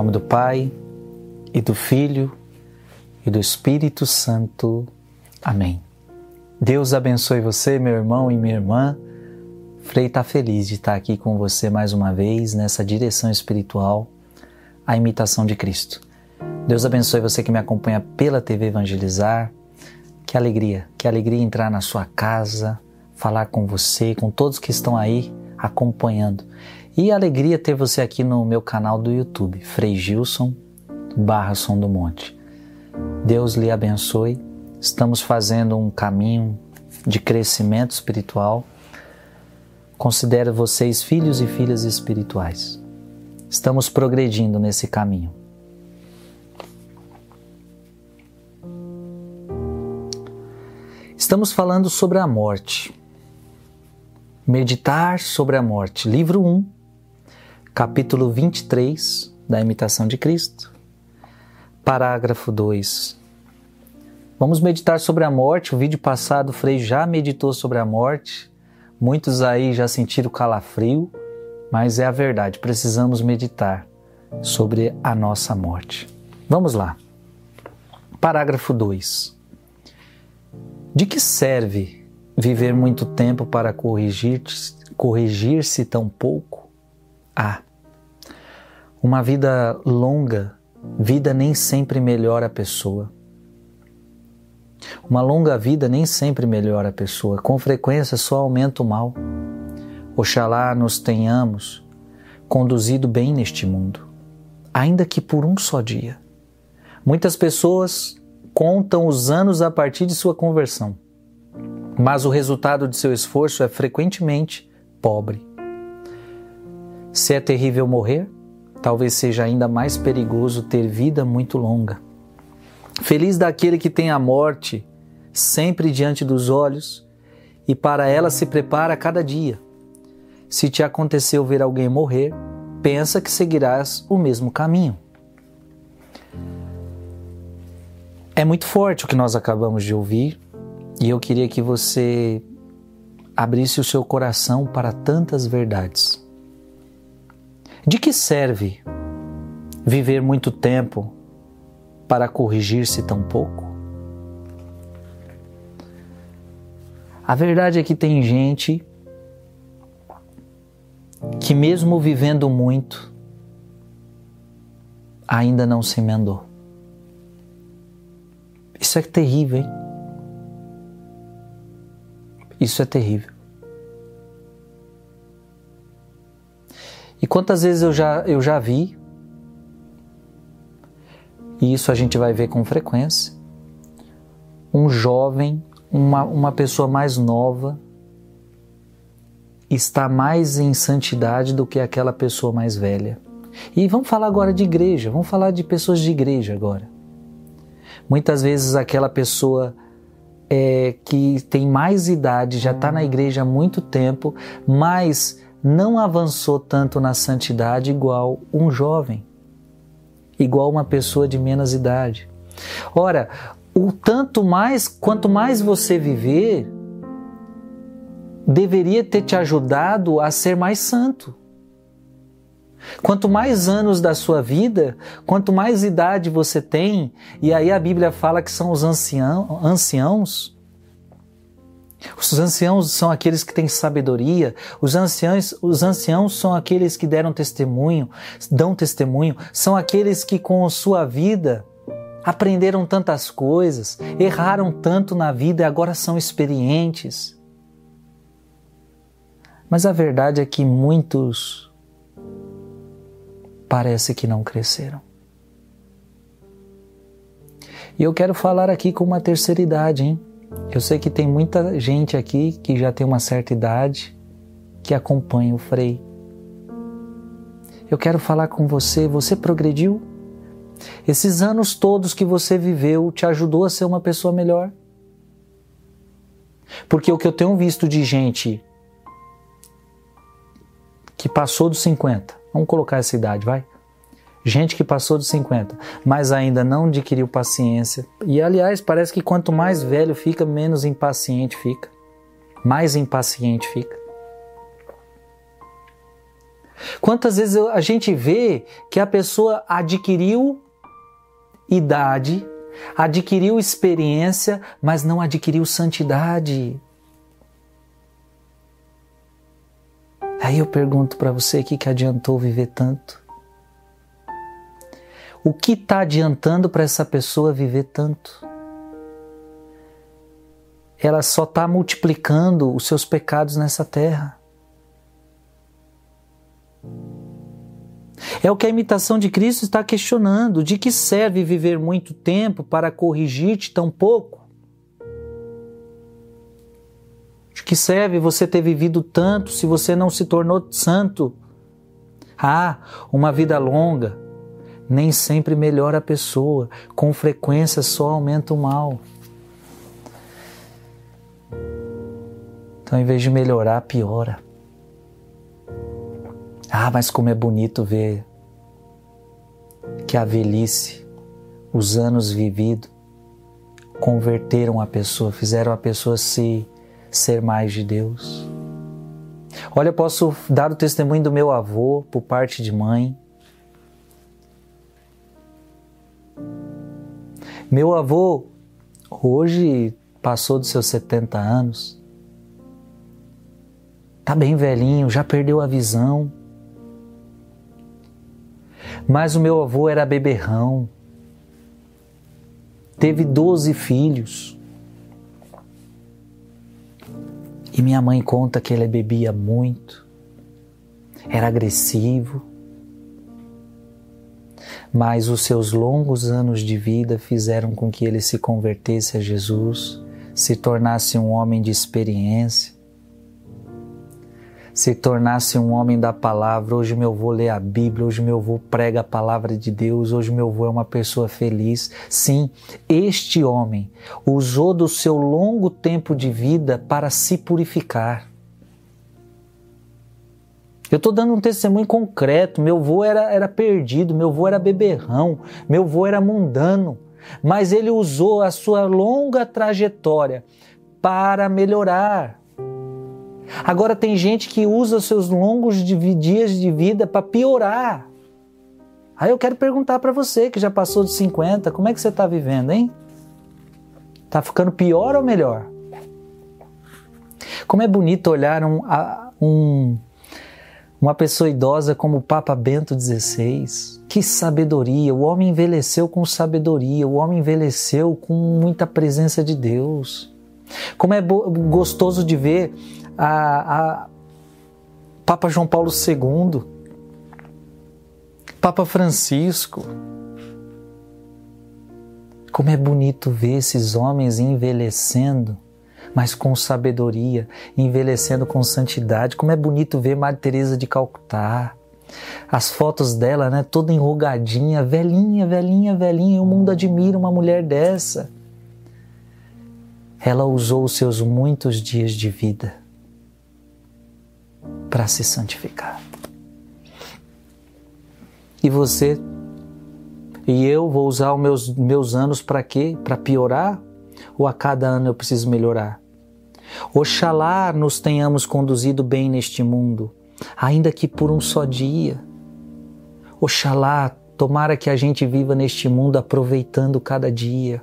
Nome do Pai, e do Filho, e do Espírito Santo. Amém. Deus abençoe você, meu irmão e minha irmã. Frei está feliz de estar aqui com você mais uma vez nessa direção espiritual, a imitação de Cristo. Deus abençoe você que me acompanha pela TV Evangelizar. Que alegria, que alegria entrar na sua casa, falar com você, com todos que estão aí acompanhando. E alegria ter você aqui no meu canal do YouTube, Frei Gilson barra Som do Monte. Deus lhe abençoe. Estamos fazendo um caminho de crescimento espiritual. Considero vocês filhos e filhas espirituais. Estamos progredindo nesse caminho. Estamos falando sobre a morte. Meditar sobre a morte. Livro 1, capítulo 23 da Imitação de Cristo. Parágrafo 2. Vamos meditar sobre a morte. O vídeo passado o Frei já meditou sobre a morte. Muitos aí já sentiram calafrio, mas é a verdade, precisamos meditar sobre a nossa morte. Vamos lá. Parágrafo 2. De que serve viver muito tempo para corrigir-se corrigir tão pouco? Ah, uma vida longa, vida nem sempre melhora a pessoa. Uma longa vida nem sempre melhora a pessoa, com frequência só aumenta o mal. Oxalá nos tenhamos conduzido bem neste mundo, ainda que por um só dia. Muitas pessoas contam os anos a partir de sua conversão, mas o resultado de seu esforço é frequentemente pobre. Se é terrível morrer, talvez seja ainda mais perigoso ter vida muito longa. Feliz daquele que tem a morte sempre diante dos olhos e para ela se prepara a cada dia. Se te aconteceu ver alguém morrer, pensa que seguirás o mesmo caminho. É muito forte o que nós acabamos de ouvir e eu queria que você abrisse o seu coração para tantas verdades. De que serve viver muito tempo para corrigir-se tão pouco? A verdade é que tem gente que, mesmo vivendo muito, ainda não se emendou. Isso é terrível, hein? Isso é terrível. E quantas vezes eu já, eu já vi, e isso a gente vai ver com frequência, um jovem, uma, uma pessoa mais nova, está mais em santidade do que aquela pessoa mais velha. E vamos falar agora de igreja, vamos falar de pessoas de igreja agora. Muitas vezes aquela pessoa é, que tem mais idade, já está na igreja há muito tempo, mas não avançou tanto na santidade igual um jovem, igual uma pessoa de menos idade. Ora, o tanto mais, quanto mais você viver, deveria ter te ajudado a ser mais santo. Quanto mais anos da sua vida, quanto mais idade você tem, e aí a Bíblia fala que são os ancião, anciãos. Os anciãos são aqueles que têm sabedoria, os anciãos, os anciãos são aqueles que deram testemunho, dão testemunho, são aqueles que com sua vida aprenderam tantas coisas, erraram tanto na vida e agora são experientes. Mas a verdade é que muitos parece que não cresceram. E eu quero falar aqui com uma terceira idade, hein? Eu sei que tem muita gente aqui que já tem uma certa idade que acompanha o Frei. Eu quero falar com você, você progrediu? Esses anos todos que você viveu te ajudou a ser uma pessoa melhor? Porque o que eu tenho visto de gente que passou dos 50, Vamos colocar essa idade, vai? Gente que passou dos 50, mas ainda não adquiriu paciência. E aliás, parece que quanto mais velho fica, menos impaciente fica. Mais impaciente fica. Quantas vezes a gente vê que a pessoa adquiriu idade, adquiriu experiência, mas não adquiriu santidade. Aí eu pergunto para você o que, que adiantou viver tanto? O que está adiantando para essa pessoa viver tanto? Ela só está multiplicando os seus pecados nessa terra. É o que a imitação de Cristo está questionando: de que serve viver muito tempo para corrigir-te tão pouco? De que serve você ter vivido tanto se você não se tornou santo? Ah, uma vida longa nem sempre melhora a pessoa, com frequência só aumenta o mal. Então, em vez de melhorar, piora. Ah, mas como é bonito ver que a velhice, os anos vividos, converteram a pessoa, fizeram a pessoa se ser mais de Deus. Olha, eu posso dar o testemunho do meu avô por parte de mãe. Meu avô hoje passou dos seus 70 anos. Tá bem velhinho, já perdeu a visão. Mas o meu avô era beberrão. Teve 12 filhos. E minha mãe conta que ele bebia muito, era agressivo, mas os seus longos anos de vida fizeram com que ele se convertesse a Jesus, se tornasse um homem de experiência, se tornasse um homem da palavra. Hoje meu avô lê a Bíblia, hoje meu avô prega a palavra de Deus, hoje meu avô é uma pessoa feliz. Sim, este homem usou do seu longo tempo de vida para se purificar. Eu estou dando um testemunho concreto. Meu avô era, era perdido, meu avô era beberrão, meu avô era mundano, mas ele usou a sua longa trajetória para melhorar, Agora tem gente que usa seus longos dias de vida para piorar. Aí eu quero perguntar para você que já passou de 50, como é que você está vivendo, hein? Tá ficando pior ou melhor? Como é bonito olhar um, um, uma pessoa idosa como o Papa Bento XVI. Que sabedoria! O homem envelheceu com sabedoria, o homem envelheceu com muita presença de Deus. Como é gostoso de ver a, a Papa João Paulo II, Papa Francisco. Como é bonito ver esses homens envelhecendo, mas com sabedoria, envelhecendo com santidade. Como é bonito ver Madre Teresa de Calcutá. As fotos dela, né, toda enrugadinha, velhinha, velhinha, velhinha, e o mundo admira uma mulher dessa. Ela usou os seus muitos dias de vida para se santificar. E você e eu vou usar os meus, meus anos para quê? Para piorar? Ou a cada ano eu preciso melhorar? Oxalá nos tenhamos conduzido bem neste mundo, ainda que por um só dia. Oxalá, tomara que a gente viva neste mundo aproveitando cada dia.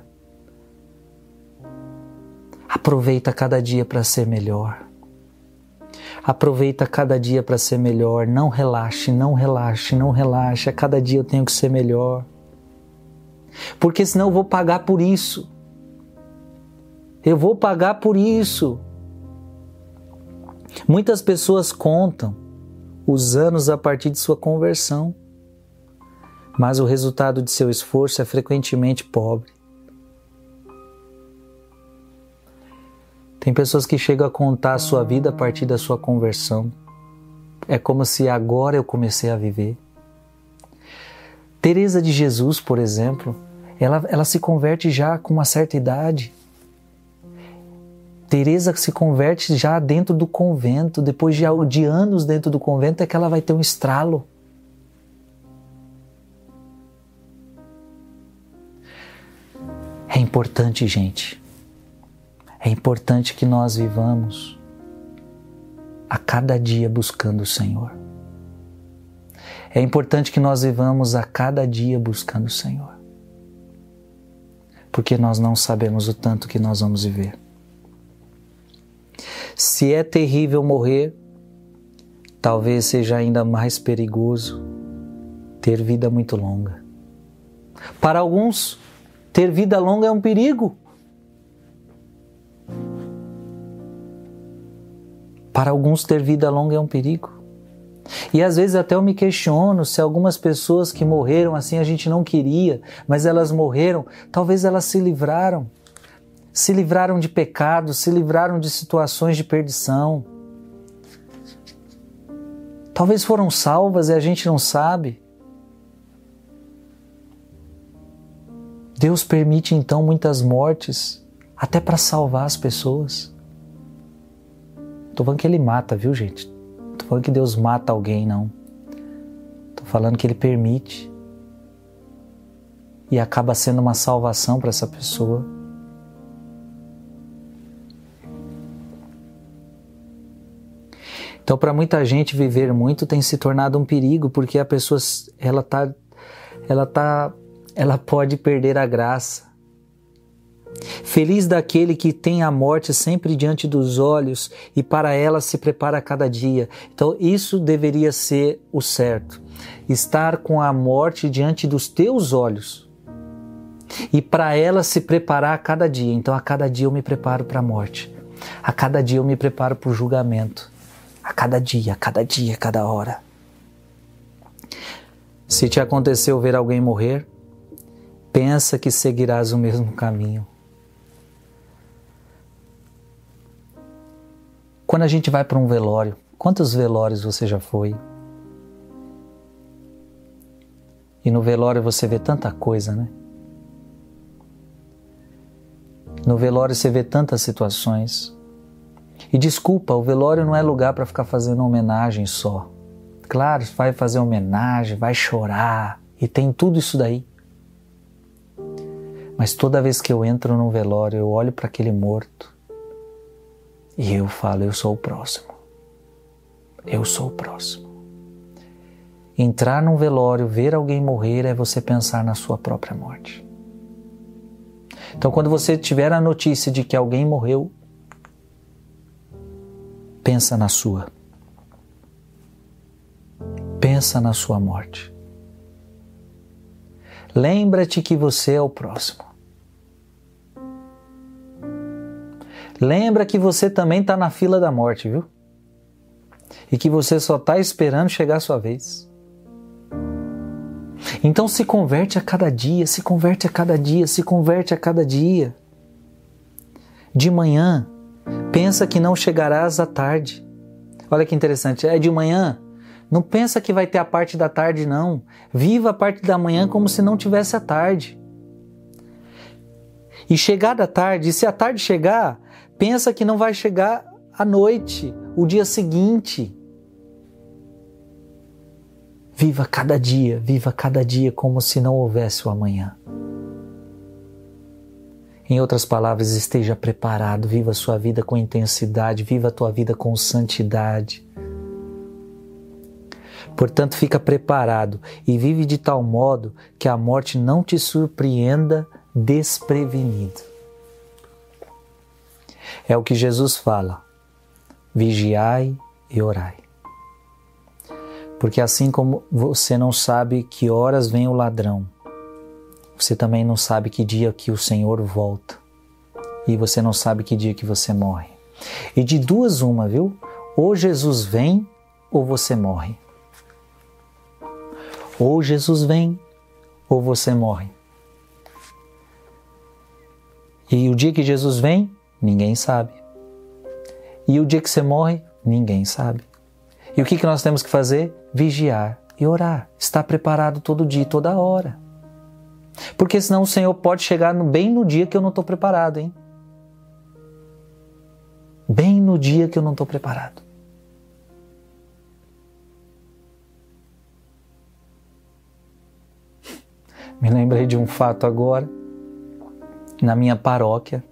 Aproveita cada dia para ser melhor. Aproveita cada dia para ser melhor. Não relaxe, não relaxe, não relaxe. A cada dia eu tenho que ser melhor. Porque senão eu vou pagar por isso. Eu vou pagar por isso. Muitas pessoas contam os anos a partir de sua conversão, mas o resultado de seu esforço é frequentemente pobre. Tem pessoas que chegam a contar a sua vida a partir da sua conversão. É como se agora eu comecei a viver. Teresa de Jesus, por exemplo, ela, ela se converte já com uma certa idade. Teresa se converte já dentro do convento, depois de, de anos dentro do convento é que ela vai ter um estralo. É importante, gente, é importante que nós vivamos a cada dia buscando o Senhor. É importante que nós vivamos a cada dia buscando o Senhor. Porque nós não sabemos o tanto que nós vamos viver. Se é terrível morrer, talvez seja ainda mais perigoso ter vida muito longa. Para alguns, ter vida longa é um perigo. Para alguns, ter vida longa é um perigo. E às vezes até eu me questiono se algumas pessoas que morreram assim a gente não queria, mas elas morreram, talvez elas se livraram. Se livraram de pecados, se livraram de situações de perdição. Talvez foram salvas e a gente não sabe. Deus permite então muitas mortes, até para salvar as pessoas. Tô falando que ele mata, viu, gente? Tô falando que Deus mata alguém, não. Tô falando que ele permite. E acaba sendo uma salvação para essa pessoa. Então, para muita gente, viver muito tem se tornado um perigo, porque a pessoa ela tá, ela tá ela pode perder a graça. Feliz daquele que tem a morte sempre diante dos olhos e para ela se prepara a cada dia. Então, isso deveria ser o certo. Estar com a morte diante dos teus olhos e para ela se preparar a cada dia. Então, a cada dia eu me preparo para a morte. A cada dia eu me preparo para o julgamento. A cada dia, a cada dia, a cada hora. Se te aconteceu ver alguém morrer, pensa que seguirás o mesmo caminho. Quando a gente vai para um velório, quantos velórios você já foi? E no velório você vê tanta coisa, né? No velório você vê tantas situações. E desculpa, o velório não é lugar para ficar fazendo homenagem só. Claro, vai fazer homenagem, vai chorar e tem tudo isso daí. Mas toda vez que eu entro num velório, eu olho para aquele morto e eu falo: eu sou o próximo. Eu sou o próximo. Entrar num velório, ver alguém morrer, é você pensar na sua própria morte. Então, quando você tiver a notícia de que alguém morreu, pensa na sua. Pensa na sua morte. Lembra-te que você é o próximo. Lembra que você também está na fila da morte, viu? E que você só está esperando chegar a sua vez. Então se converte a cada dia, se converte a cada dia, se converte a cada dia. De manhã, pensa que não chegarás à tarde. Olha que interessante, é de manhã. Não pensa que vai ter a parte da tarde, não. Viva a parte da manhã como se não tivesse a tarde. E chegar da tarde, e se a tarde chegar, pensa que não vai chegar à noite, o dia seguinte. Viva cada dia, viva cada dia como se não houvesse o amanhã. Em outras palavras, esteja preparado, viva a sua vida com intensidade, viva a tua vida com santidade. Portanto, fica preparado e vive de tal modo que a morte não te surpreenda desprevenido. É o que Jesus fala: vigiai e orai. Porque assim como você não sabe que horas vem o ladrão, você também não sabe que dia que o Senhor volta. E você não sabe que dia que você morre. E de duas uma, viu? Ou Jesus vem ou você morre. Ou Jesus vem ou você morre. E o dia que Jesus vem, Ninguém sabe. E o dia que você morre, ninguém sabe. E o que, nós temos que fazer? Vigiar e orar. Estar preparado todo dia, toda hora. Porque senão o Senhor pode chegar bem no dia que eu não estou preparado, hein? Bem no dia que eu não estou preparado. Me lembrei de um fato agora. Na minha paróquia,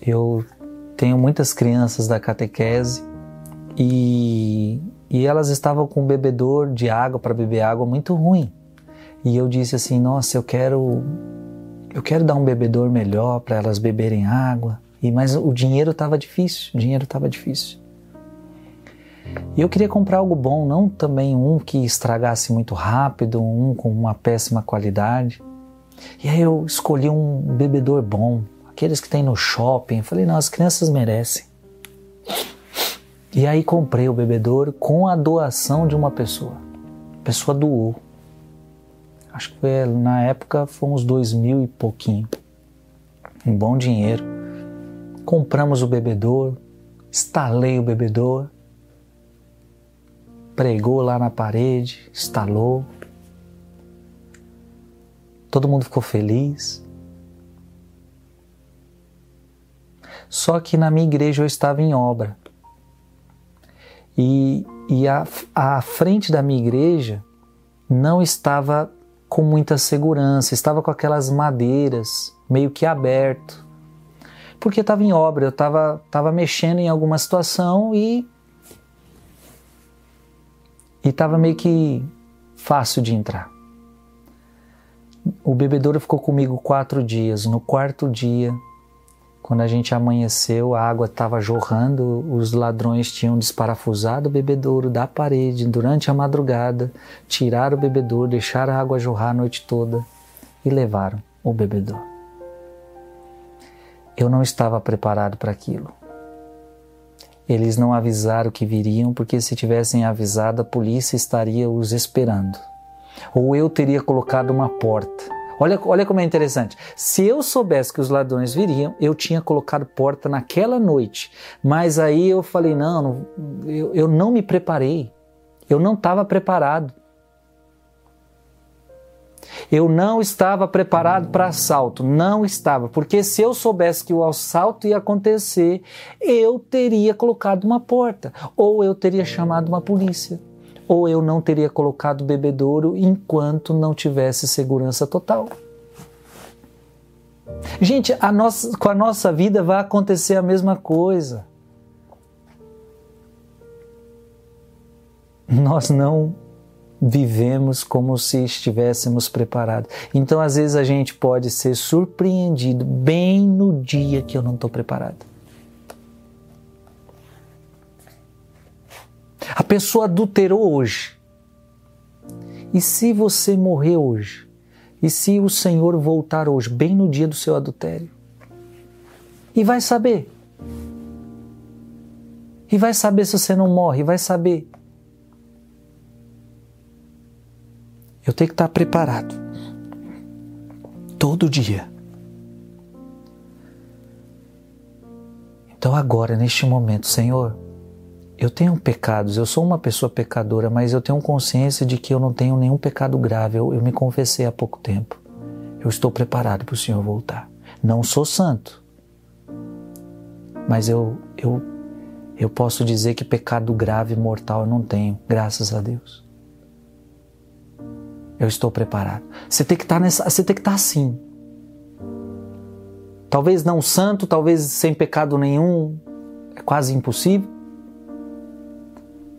eu tenho muitas crianças da catequese e e elas estavam com um bebedor de água para beber água muito ruim. E eu disse assim: "Nossa, eu quero eu quero dar um bebedor melhor para elas beberem água". E mas o dinheiro estava difícil, o dinheiro estava difícil. E eu queria comprar algo bom, não também um que estragasse muito rápido, um com uma péssima qualidade. E aí eu escolhi um bebedor bom, aqueles que tem no shopping. Falei, não, as crianças merecem. E aí comprei o bebedouro com a doação de uma pessoa. A pessoa doou. Acho que foi, na época foi uns dois mil e pouquinho. Um bom dinheiro. Compramos o bebedouro, instalei o bebedouro, pregou lá na parede, instalou. Todo mundo ficou feliz. Só que na minha igreja eu estava em obra. E, e a, a frente da minha igreja não estava com muita segurança, estava com aquelas madeiras meio que aberto. Porque estava em obra, eu estava tava mexendo em alguma situação e estava meio que fácil de entrar. O bebedouro ficou comigo quatro dias. No quarto dia, quando a gente amanheceu, a água estava jorrando, os ladrões tinham desparafusado o bebedouro da parede durante a madrugada, tiraram o bebedouro, deixaram a água jorrar a noite toda e levaram o bebedouro. Eu não estava preparado para aquilo. Eles não avisaram que viriam, porque se tivessem avisado, a polícia estaria os esperando. Ou eu teria colocado uma porta Olha, olha como é interessante. Se eu soubesse que os ladrões viriam, eu tinha colocado porta naquela noite. Mas aí eu falei: não, não eu, eu não me preparei. Eu não estava preparado. Eu não estava preparado para assalto, não estava, porque se eu soubesse que o assalto ia acontecer, eu teria colocado uma porta ou eu teria chamado uma polícia ou eu não teria colocado bebedouro enquanto não tivesse segurança total. Gente, a nossa, com a nossa vida vai acontecer a mesma coisa. Nós não vivemos como se estivéssemos preparados. Então, às vezes, a gente pode ser surpreendido bem no dia que eu não estou preparado. Pessoa adulterou hoje. E se você morrer hoje? E se o Senhor voltar hoje, bem no dia do seu adultério? E vai saber. E vai saber se você não morre, vai saber. Eu tenho que estar preparado. Todo dia. Então, agora, neste momento, Senhor, eu tenho pecados, eu sou uma pessoa pecadora, mas eu tenho consciência de que eu não tenho nenhum pecado grave. Eu, eu me confessei há pouco tempo. Eu estou preparado para o Senhor voltar. Não sou santo, mas eu, eu, eu posso dizer que pecado grave, mortal, eu não tenho, graças a Deus. Eu estou preparado. Você tem que estar nessa, você tem que estar assim. Talvez não santo, talvez sem pecado nenhum, é quase impossível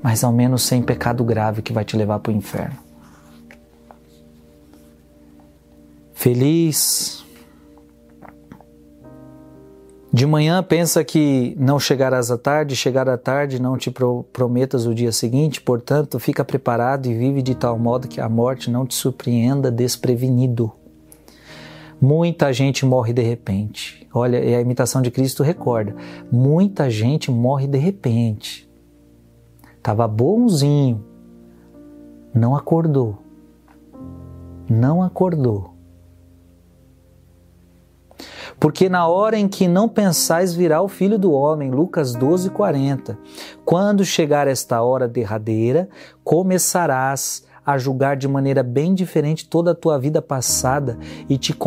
mas ao menos sem pecado grave que vai te levar para o inferno. Feliz. De manhã pensa que não chegarás à tarde, chegar à tarde não te prometas o dia seguinte, portanto, fica preparado e vive de tal modo que a morte não te surpreenda desprevenido. Muita gente morre de repente. Olha, a imitação de Cristo recorda. Muita gente morre de repente. Estava bonzinho. Não acordou. Não acordou. Porque na hora em que não pensais virá o Filho do Homem, Lucas 12, 40. Quando chegar esta hora derradeira, começarás a julgar de maneira bem diferente toda a tua vida passada e te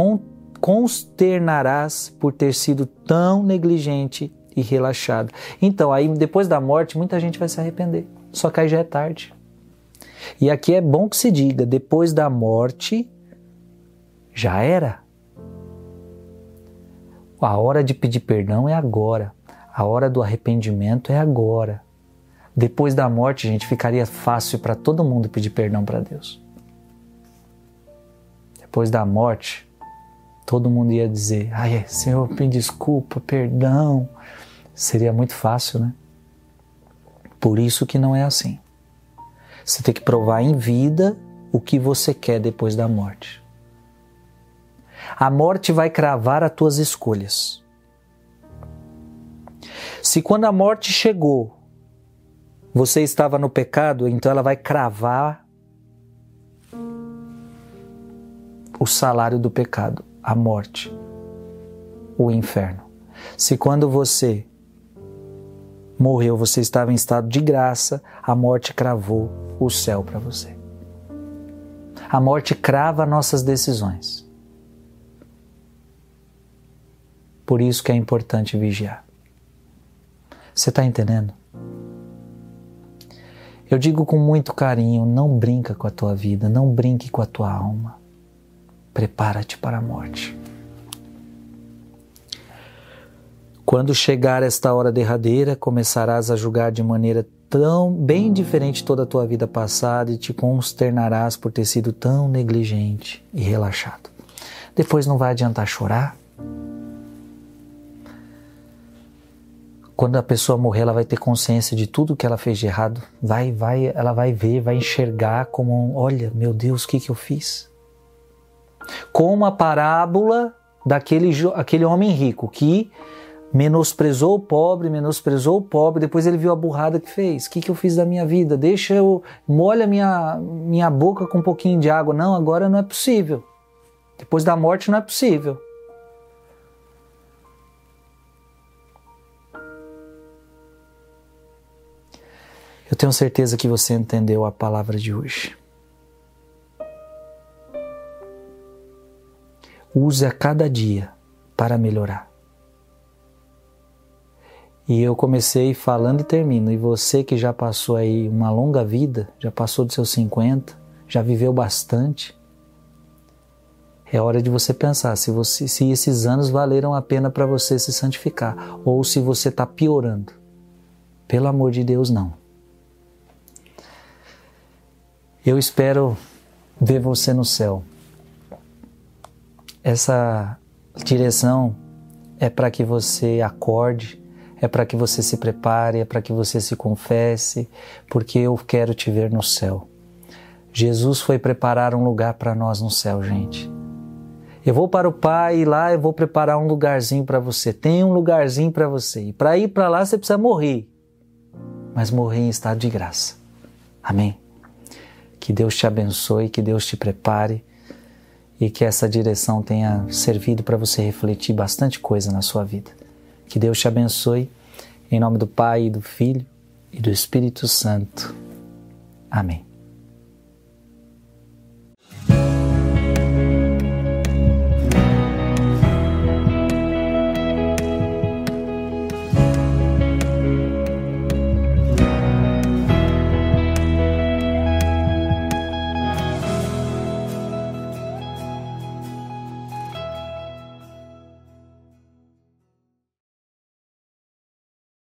consternarás por ter sido tão negligente e relaxado. Então, aí depois da morte, muita gente vai se arrepender. Só que aí já é tarde. E aqui é bom que se diga: depois da morte, já era. A hora de pedir perdão é agora. A hora do arrependimento é agora. Depois da morte, gente, ficaria fácil para todo mundo pedir perdão para Deus. Depois da morte, todo mundo ia dizer: Ai, Senhor, me desculpa, perdão. Seria muito fácil, né? Por isso que não é assim. Você tem que provar em vida o que você quer depois da morte. A morte vai cravar as tuas escolhas. Se quando a morte chegou, você estava no pecado, então ela vai cravar o salário do pecado, a morte, o inferno. Se quando você morreu, você estava em estado de graça, a morte cravou o céu para você. A morte crava nossas decisões. Por isso que é importante vigiar. Você está entendendo? Eu digo com muito carinho: não brinca com a tua vida, não brinque com a tua alma. Prepara-te para a morte. Quando chegar esta hora derradeira, começarás a julgar de maneira tão bem diferente toda a tua vida passada e te consternarás por ter sido tão negligente e relaxado. Depois não vai adiantar chorar, quando a pessoa morrer, ela vai ter consciência de tudo que ela fez de errado. Vai, vai, ela vai ver, vai enxergar como, olha, meu Deus, o que que eu fiz? Como a parábola daquele aquele homem rico que menosprezou o pobre, menosprezou o pobre, depois ele viu a burrada que fez. O que, que eu fiz da minha vida? Deixa eu molha minha minha boca com um pouquinho de água. Não, agora não é possível. Depois da morte não é possível. Eu tenho certeza que você entendeu a palavra de hoje. Use a cada dia para melhorar. E eu comecei falando e termino. E você que já passou aí uma longa vida, já passou dos seus 50, já viveu bastante, é hora de você pensar se, você, se esses anos valeram a pena para você se santificar ou se você está piorando. Pelo amor de Deus, não. Eu espero ver você no céu. Essa direção é para que você acorde, é para que você se prepare, é para que você se confesse, porque eu quero te ver no céu. Jesus foi preparar um lugar para nós no céu, gente. Eu vou para o Pai e lá eu vou preparar um lugarzinho para você. Tem um lugarzinho para você. E para ir para lá você precisa morrer. Mas morrer em estado de graça. Amém. Que Deus te abençoe, que Deus te prepare e que essa direção tenha servido para você refletir bastante coisa na sua vida. Que Deus te abençoe, em nome do Pai, e do Filho e do Espírito Santo. Amém.